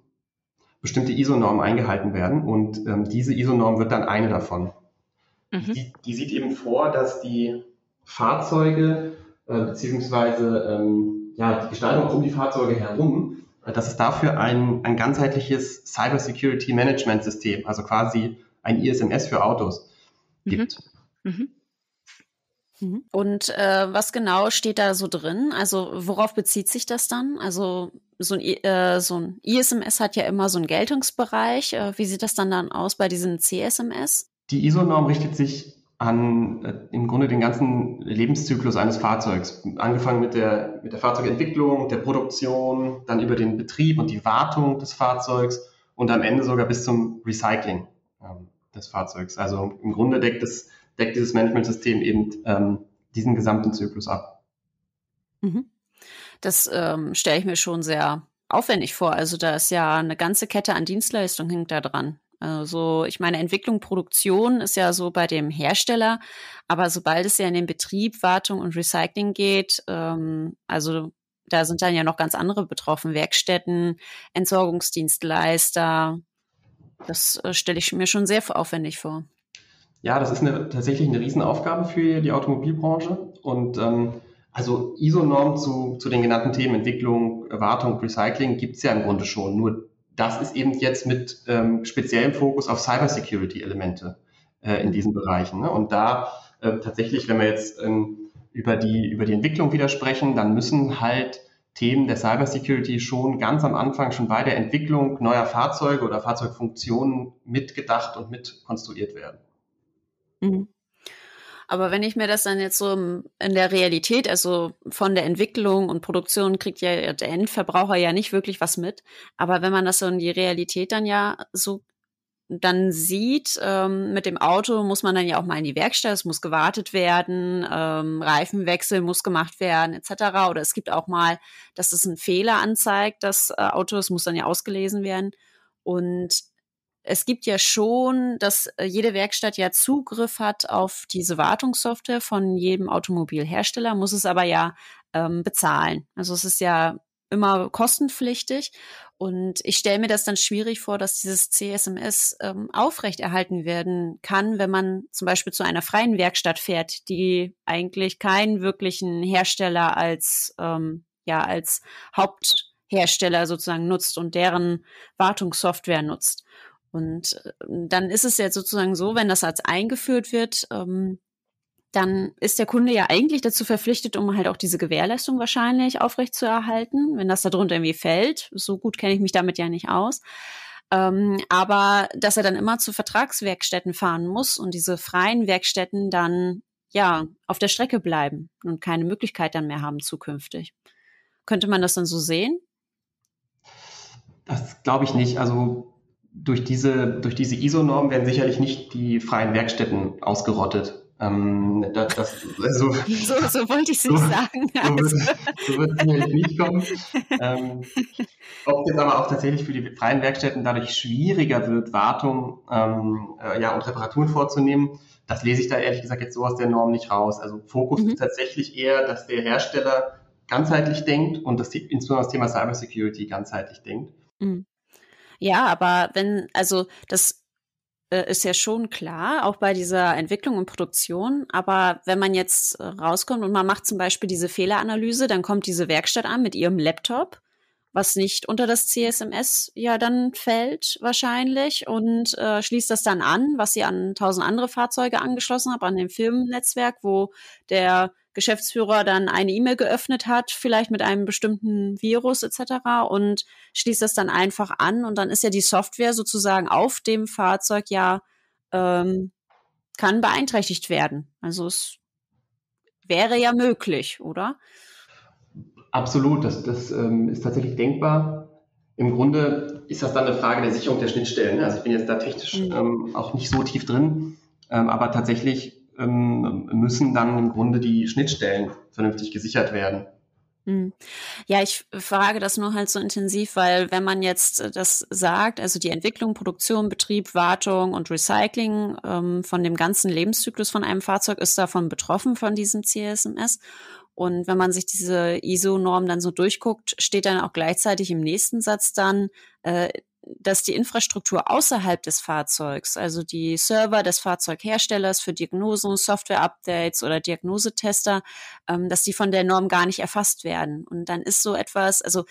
bestimmte ISO-Normen eingehalten werden und ähm, diese ISO-Norm wird dann eine davon. Mhm. Die, die sieht eben vor, dass die Fahrzeuge äh, beziehungsweise ähm, ja, die Gestaltung um die Fahrzeuge herum, äh, dass es dafür ein, ein ganzheitliches Cyber Security Management System, also quasi ein ISMS für Autos mhm. gibt. Mhm. Mhm. Und äh, was genau steht da so drin? Also worauf bezieht sich das dann? Also so ein, äh, so ein ISMS hat ja immer so einen Geltungsbereich. Äh, wie sieht das dann dann aus bei diesem CSMS? Die ISO-Norm richtet sich an äh, im Grunde den ganzen Lebenszyklus eines Fahrzeugs. Angefangen mit der, mit der Fahrzeugentwicklung, der Produktion, dann über den Betrieb und die Wartung des Fahrzeugs und am Ende sogar bis zum Recycling ähm, des Fahrzeugs. Also im Grunde deckt, das, deckt dieses Managementsystem eben ähm, diesen gesamten Zyklus ab. Mhm. Das ähm, stelle ich mir schon sehr aufwendig vor. Also da ist ja eine ganze Kette an Dienstleistungen hängt da dran. Also ich meine, Entwicklung, Produktion ist ja so bei dem Hersteller, aber sobald es ja in den Betrieb, Wartung und Recycling geht, ähm, also da sind dann ja noch ganz andere betroffen, Werkstätten, Entsorgungsdienstleister. Das äh, stelle ich mir schon sehr aufwendig vor. Ja, das ist eine, tatsächlich eine Riesenaufgabe für die Automobilbranche und ähm, Also ISO-Norm zu, zu den genannten Themen Entwicklung, Wartung, Recycling gibt es ja im Grunde schon. Nur das ist eben jetzt mit ähm, speziellem Fokus auf Cybersecurity-Elemente äh, in diesen Bereichen. Ne? Und da äh, tatsächlich, wenn wir jetzt ähm, über, die, über die Entwicklung wieder sprechen, dann müssen halt Themen der Cybersecurity schon ganz am Anfang, schon bei der Entwicklung neuer Fahrzeuge oder Fahrzeugfunktionen mitgedacht und mitkonstruiert werden. Mhm. Aber wenn ich mir das dann jetzt so in der Realität, also von der Entwicklung und Produktion kriegt ja der Endverbraucher ja nicht wirklich was mit. Aber wenn man das so in die Realität dann ja so dann sieht, ähm, mit dem Auto muss man dann ja auch mal in die Werkstatt, es muss gewartet werden, ähm, Reifenwechsel muss gemacht werden, etc. Oder es gibt auch mal, dass es einen Fehler anzeigt, das äh, Auto, es muss dann ja ausgelesen werden. Und es gibt ja schon, dass äh, jede Werkstatt ja Zugriff hat auf diese Wartungssoftware von jedem Automobilhersteller, muss es aber ja ähm, bezahlen. Also es ist ja immer kostenpflichtig. Und ich stelle mir das dann schwierig vor, dass dieses CSMS ähm, aufrechterhalten werden kann, wenn man zum Beispiel zu einer freien Werkstatt fährt, die eigentlich keinen wirklichen Hersteller als, ähm, ja, als Haupthersteller sozusagen nutzt und deren Wartungssoftware nutzt. Und äh, dann ist es ja sozusagen so, wenn das als eingeführt wird, ähm, dann ist der Kunde ja eigentlich dazu verpflichtet, um halt auch diese Gewährleistung wahrscheinlich aufrechtzuerhalten, wenn das darunter irgendwie fällt. So gut kenne ich mich damit ja nicht aus. Ähm, aber dass er dann immer zu Vertragswerkstätten fahren muss und diese freien Werkstätten dann ja auf der Strecke bleiben und keine Möglichkeit dann mehr haben zukünftig. Könnte man das dann so sehen? Das glaube ich nicht. Also durch diese, durch diese ISO-Norm werden sicherlich nicht die freien Werkstätten ausgerottet. Ähm, das, das, also, so, so wollte ich es nicht sagen. Also. So, wird, es sicherlich nicht kommen. ähm, ob es aber auch tatsächlich für die freien Werkstätten dadurch schwieriger wird, Wartung ähm, äh, ja, und Reparaturen vorzunehmen, das lese ich da ehrlich gesagt jetzt so aus der Norm nicht raus. Also Fokus mhm. ist tatsächlich eher, dass der Hersteller ganzheitlich denkt und das, insbesondere das Thema Cybersecurity ganzheitlich denkt. Mhm. Ja, aber wenn, also das äh, ist ja schon klar, auch bei dieser Entwicklung und Produktion. Aber wenn man jetzt äh, rauskommt und man macht zum Beispiel diese Fehleranalyse, dann kommt diese Werkstatt an mit ihrem Laptop, was nicht unter das CSMS ja dann fällt wahrscheinlich und äh, schließt das dann an, was sie an tausend andere Fahrzeuge angeschlossen hat, an dem Firmennetzwerk, wo der Geschäftsführer dann eine E-Mail geöffnet hat, vielleicht mit einem bestimmten Virus etc. und schließt das dann einfach an und dann ist ja die Software sozusagen auf dem Fahrzeug ja ähm, kann beeinträchtigt werden. Also es wäre ja möglich, oder? Absolut, das, das ähm, ist tatsächlich denkbar. Im Grunde ist das dann eine Frage der Sicherung der Schnittstellen. Also ich bin jetzt da technisch mhm. ähm, auch nicht so tief drin, ähm, aber tatsächlich ähm, müssen dann im Grunde die Schnittstellen vernünftig gesichert werden. Hm. Ja, ich frage das nur halt so intensiv, weil wenn man jetzt äh, das sagt, also die Entwicklung, Produktion, Betrieb, Wartung und Recycling ähm, von dem ganzen Lebenszyklus von einem Fahrzeug ist davon betroffen von diesem CSMS. Und wenn man sich diese ISO-Norm dann so durchguckt, steht dann auch gleichzeitig im nächsten Satz dann, äh, dass die Infrastruktur außerhalb des Fahrzeugs, also die Server des Fahrzeugherstellers für Diagnosen, Software-Updates oder Diagnosetester, ähm, dass die von der Norm gar nicht erfasst werden. Und dann ist so etwas, also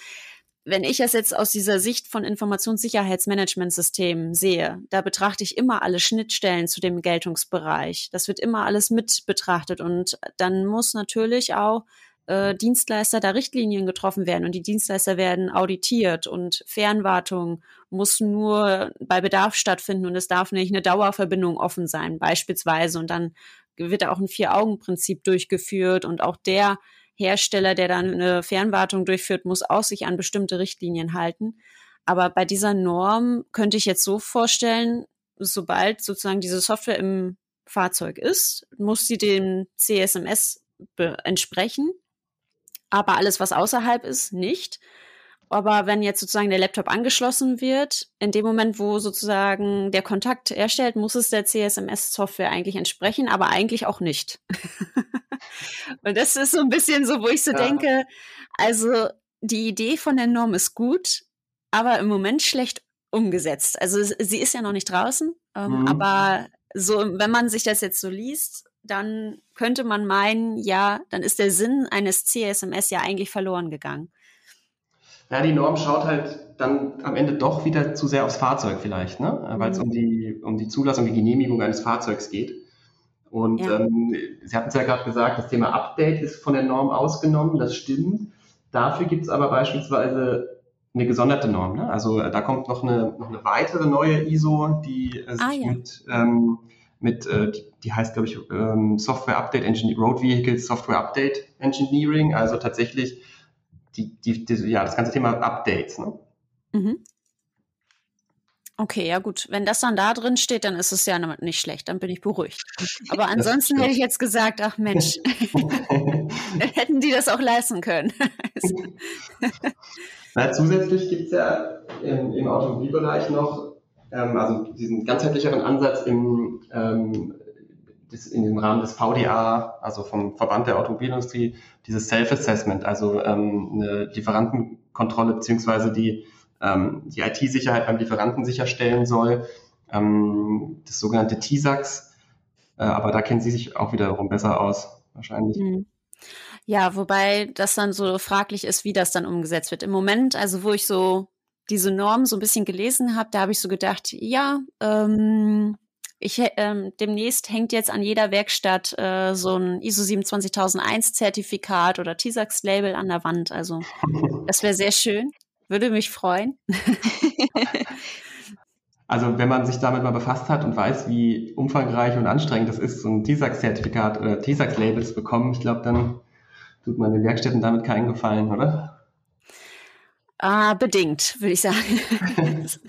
wenn ich es jetzt aus dieser Sicht von Informationssicherheitsmanagementsystemen sehe, da betrachte ich immer alle Schnittstellen zu dem Geltungsbereich. Das wird immer alles mit betrachtet und dann muss natürlich auch äh, Dienstleister da Richtlinien getroffen werden und die Dienstleister werden auditiert und Fernwartung muss nur bei Bedarf stattfinden und es darf nicht eine Dauerverbindung offen sein, beispielsweise. Und dann wird da auch ein Vier-Augen-Prinzip durchgeführt und auch der Hersteller, der dann eine Fernwartung durchführt, muss auch sich an bestimmte Richtlinien halten. Aber bei dieser Norm könnte ich jetzt so vorstellen, sobald sozusagen diese Software im Fahrzeug ist, muss sie dem CSMS entsprechen aber alles, was außerhalb ist, nicht. Aber wenn jetzt sozusagen der Laptop angeschlossen wird, in dem Moment, wo sozusagen der Kontakt erstellt, muss es der CSMS-Software eigentlich entsprechen, aber eigentlich auch nicht. Und das ist so ein bisschen so, wo ich so ja. denke, also die Idee von der Norm ist gut, aber im Moment schlecht umgesetzt. Also sie ist ja noch nicht draußen, ähm, mhm. aber so, wenn man sich das jetzt so liest, dann könnte man meinen, ja, dann ist der Sinn eines CSMS ja eigentlich verloren gegangen. Ja, die Norm schaut halt dann am Ende doch wieder zu sehr aufs Fahrzeug vielleicht, ne? weil es mhm. um, die, um die Zulassung, die Genehmigung eines Fahrzeugs geht. Und ja. ähm, Sie hatten es ja gerade gesagt, das Thema Update ist von der Norm ausgenommen, das stimmt. Dafür gibt es aber beispielsweise eine gesonderte Norm. Ne? Also da kommt noch eine, noch eine weitere neue ISO, die äh, ah, ja. mit, ähm, mit äh, die, die, heißt, glaube ich, ähm, Software Update Engineering, Road Vehicles Software Update Engineering, also tatsächlich die, die, die, ja, das ganze Thema Updates. Ne? Mhm. Okay, ja gut. Wenn das dann da drin steht, dann ist es ja nicht schlecht, dann bin ich beruhigt. Aber ansonsten hätte ich jetzt gesagt, ach Mensch, hätten die das auch leisten können. Na, zusätzlich gibt es ja im, im Automobilbereich noch ähm, also diesen ganzheitlicheren Ansatz im, ähm, des, in dem Rahmen des VDA, also vom Verband der Automobilindustrie, dieses Self-Assessment, also ähm, eine Lieferantenkontrolle beziehungsweise die, ähm, die IT-Sicherheit beim Lieferanten sicherstellen soll, ähm, das sogenannte TISAX. Äh, aber da kennen Sie sich auch wiederum besser aus, wahrscheinlich. Mhm. Ja, wobei das dann so fraglich ist, wie das dann umgesetzt wird. Im Moment, also wo ich so diese Norm so ein bisschen gelesen habe, da habe ich so gedacht, ja, ähm, ich, ähm, demnächst hängt jetzt an jeder Werkstatt äh, so ein ISO 27001 Zertifikat oder TISAX Label an der Wand. Also das wäre sehr schön, würde mich freuen. Also wenn man sich damit mal befasst hat und weiß, wie umfangreich und anstrengend das ist, so ein TISAX-Zertifikat oder TISAX-Label zu bekommen, ich glaube, dann tut man den Werkstätten damit keinen Gefallen, oder? Ah, bedingt, würde ich sagen.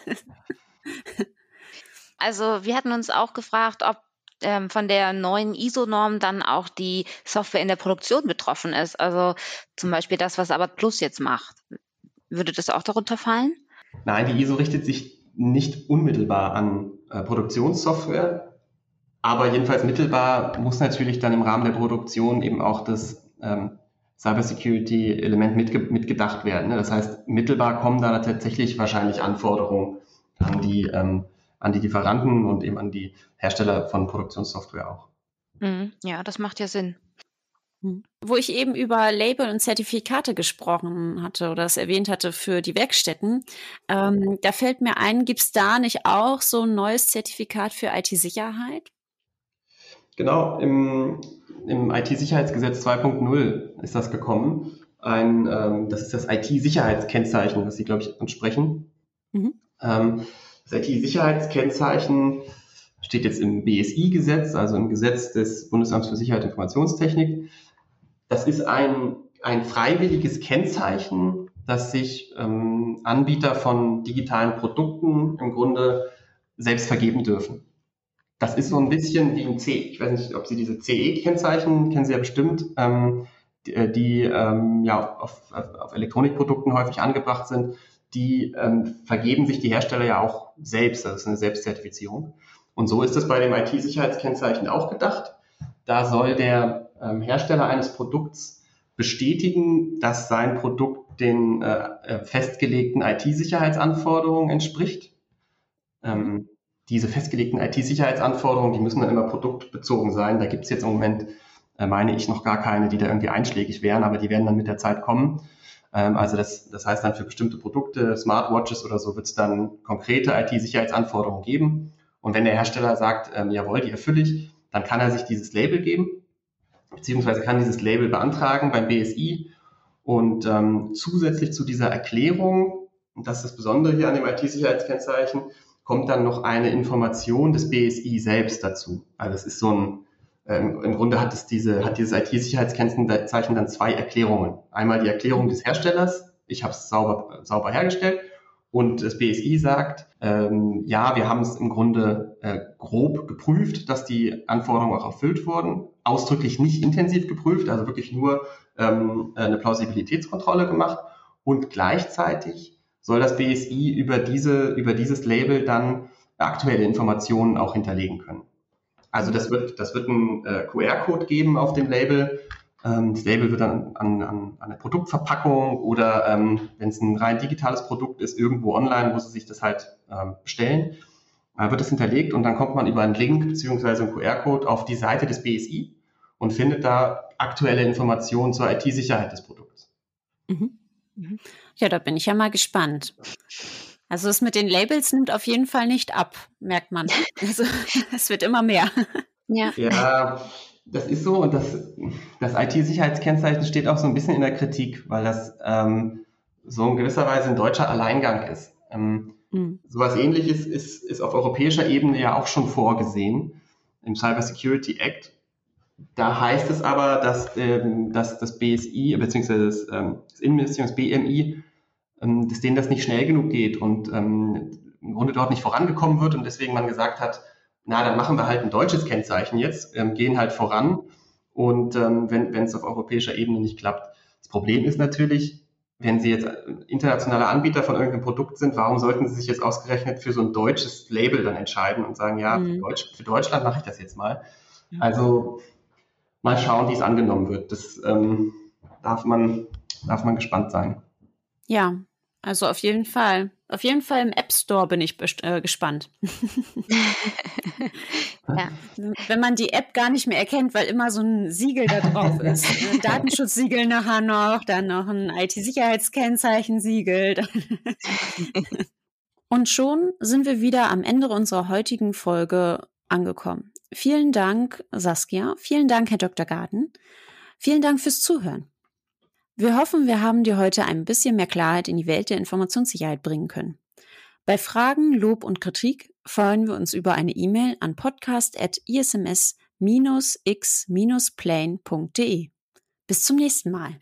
Also wir hatten uns auch gefragt, ob ähm, von der neuen ISO-Norm dann auch die Software in der Produktion betroffen ist. Also zum Beispiel das, was Abbott Plus jetzt macht. Würde das auch darunter fallen? Nein, die ISO richtet sich nicht unmittelbar an äh, Produktionssoftware, aber jedenfalls mittelbar muss natürlich dann im Rahmen der Produktion eben auch das ähm, Cybersecurity-Element mitge mitgedacht werden. Ne? Das heißt, mittelbar kommen da tatsächlich wahrscheinlich Anforderungen an die ähm, an die Lieferanten und eben an die Hersteller von Produktionssoftware auch. Mhm. Ja, das macht ja Sinn. Mhm. Wo ich eben über Label und Zertifikate gesprochen hatte oder es erwähnt hatte für die Werkstätten, ähm, da fällt mir ein, gibt es da nicht auch so ein neues Zertifikat für IT-Sicherheit? Genau, im, im IT-Sicherheitsgesetz 2.0 ist das gekommen. Ein, ähm, das ist das IT-Sicherheitskennzeichen, was Sie, glaube ich, ansprechen. Mhm. Ähm, das IT-Sicherheitskennzeichen steht jetzt im BSI-Gesetz, also im Gesetz des Bundesamts für Sicherheit und Informationstechnik. Das ist ein, ein freiwilliges Kennzeichen, das sich ähm, Anbieter von digitalen Produkten im Grunde selbst vergeben dürfen. Das ist so ein bisschen wie ein C. Ich weiß nicht, ob Sie diese CE-Kennzeichen kennen Sie ja bestimmt, ähm, die, äh, die ähm, ja auf, auf Elektronikprodukten häufig angebracht sind die ähm, vergeben sich die Hersteller ja auch selbst. Das ist eine Selbstzertifizierung. Und so ist es bei dem IT-Sicherheitskennzeichen auch gedacht. Da soll der ähm, Hersteller eines Produkts bestätigen, dass sein Produkt den äh, äh festgelegten IT-Sicherheitsanforderungen entspricht. Ähm, diese festgelegten IT-Sicherheitsanforderungen, die müssen dann immer produktbezogen sein. Da gibt es jetzt im Moment, äh, meine ich, noch gar keine, die da irgendwie einschlägig wären, aber die werden dann mit der Zeit kommen. Ähm, also das, das heißt dann für bestimmte Produkte, Smartwatches oder so, wird es dann konkrete IT-Sicherheitsanforderungen geben. Und wenn der Hersteller sagt, ähm, jawohl, die erfülle ich, dann kann er sich dieses Label geben, beziehungsweise kann dieses Label beantragen beim BSI. Und ähm, zusätzlich zu dieser Erklärung, und das ist das Besondere hier an dem IT-Sicherheitskennzeichen, kommt dann noch eine Information des BSI selbst dazu. Also es ist so ein ähm, Im Grunde hat es diese, hat dieses IT-Sicherheitskennzeichen dann zwei Erklärungen. Einmal die Erklärung des Herstellers, ich habe es sauber, sauber hergestellt, und das BSI sagt, ähm, ja, wir haben es im Grunde äh, grob geprüft, dass die Anforderungen auch erfüllt wurden, ausdrücklich nicht intensiv geprüft, also wirklich nur ähm, eine Plausibilitätskontrolle gemacht und gleichzeitig soll das BSI über diese, über dieses Label dann aktuelle Informationen auch hinterlegen können. Also das wird, das wird ein äh, QR-Code geben auf dem Label. Ähm, das Label wird dann an, an, an eine Produktverpackung oder ähm, wenn es ein rein digitales Produkt ist, irgendwo online, wo Sie sich das halt ähm, bestellen. Da wird es hinterlegt und dann kommt man über einen Link beziehungsweise einen QR-Code auf die Seite des BSI und findet da aktuelle Informationen zur IT-Sicherheit des Produkts. Mhm. mhm. Ja, da bin ich ja mal gespannt. Also es mit den Labels nimmt auf jeden Fall nicht ab, merkt man. Also es wird immer mehr. Ja. ja, das ist so und das, das IT-Sicherheitskennzeichen steht auch so ein bisschen in der Kritik, weil das ähm, so in gewisser Weise ein deutscher Alleingang ist. Ähm, mhm. Sowas ähnliches ist, ist auf europäischer Ebene ja auch schon vorgesehen im Cyber Security Act. Da heißt es aber, dass, ähm, dass das BSI bzw. Das, ähm, das Innenministerium, das BMI, ähm, dass denen das nicht schnell genug geht und ähm, im Grunde dort nicht vorangekommen wird und deswegen man gesagt hat, na, dann machen wir halt ein deutsches Kennzeichen jetzt, ähm, gehen halt voran und ähm, wenn es auf europäischer Ebene nicht klappt. Das Problem ist natürlich, wenn Sie jetzt internationaler Anbieter von irgendeinem Produkt sind, warum sollten Sie sich jetzt ausgerechnet für so ein deutsches Label dann entscheiden und sagen, ja, mhm. für, Deutsch, für, Deutschland mache ich das jetzt mal. Also mal schauen, wie es angenommen wird. Das ähm, darf, man, darf man gespannt sein. Ja, also auf jeden Fall. Auf jeden Fall im App Store bin ich äh, gespannt. ja. Wenn man die App gar nicht mehr erkennt, weil immer so ein Siegel da drauf ist. Ein Datenschutzsiegel nachher noch, dann noch ein IT-Sicherheitskennzeichen-Siegel. Und schon sind wir wieder am Ende unserer heutigen Folge angekommen. Vielen Dank, Saskia. Vielen Dank, Herr Dr. Garten. Vielen Dank fürs Zuhören. Wir hoffen, wir haben dir heute ein bisschen mehr Klarheit in die Welt der Informationssicherheit bringen können. Bei Fragen, Lob und Kritik freuen wir uns über eine E-Mail an podcast.isms-x-plane.de. Bis zum nächsten Mal.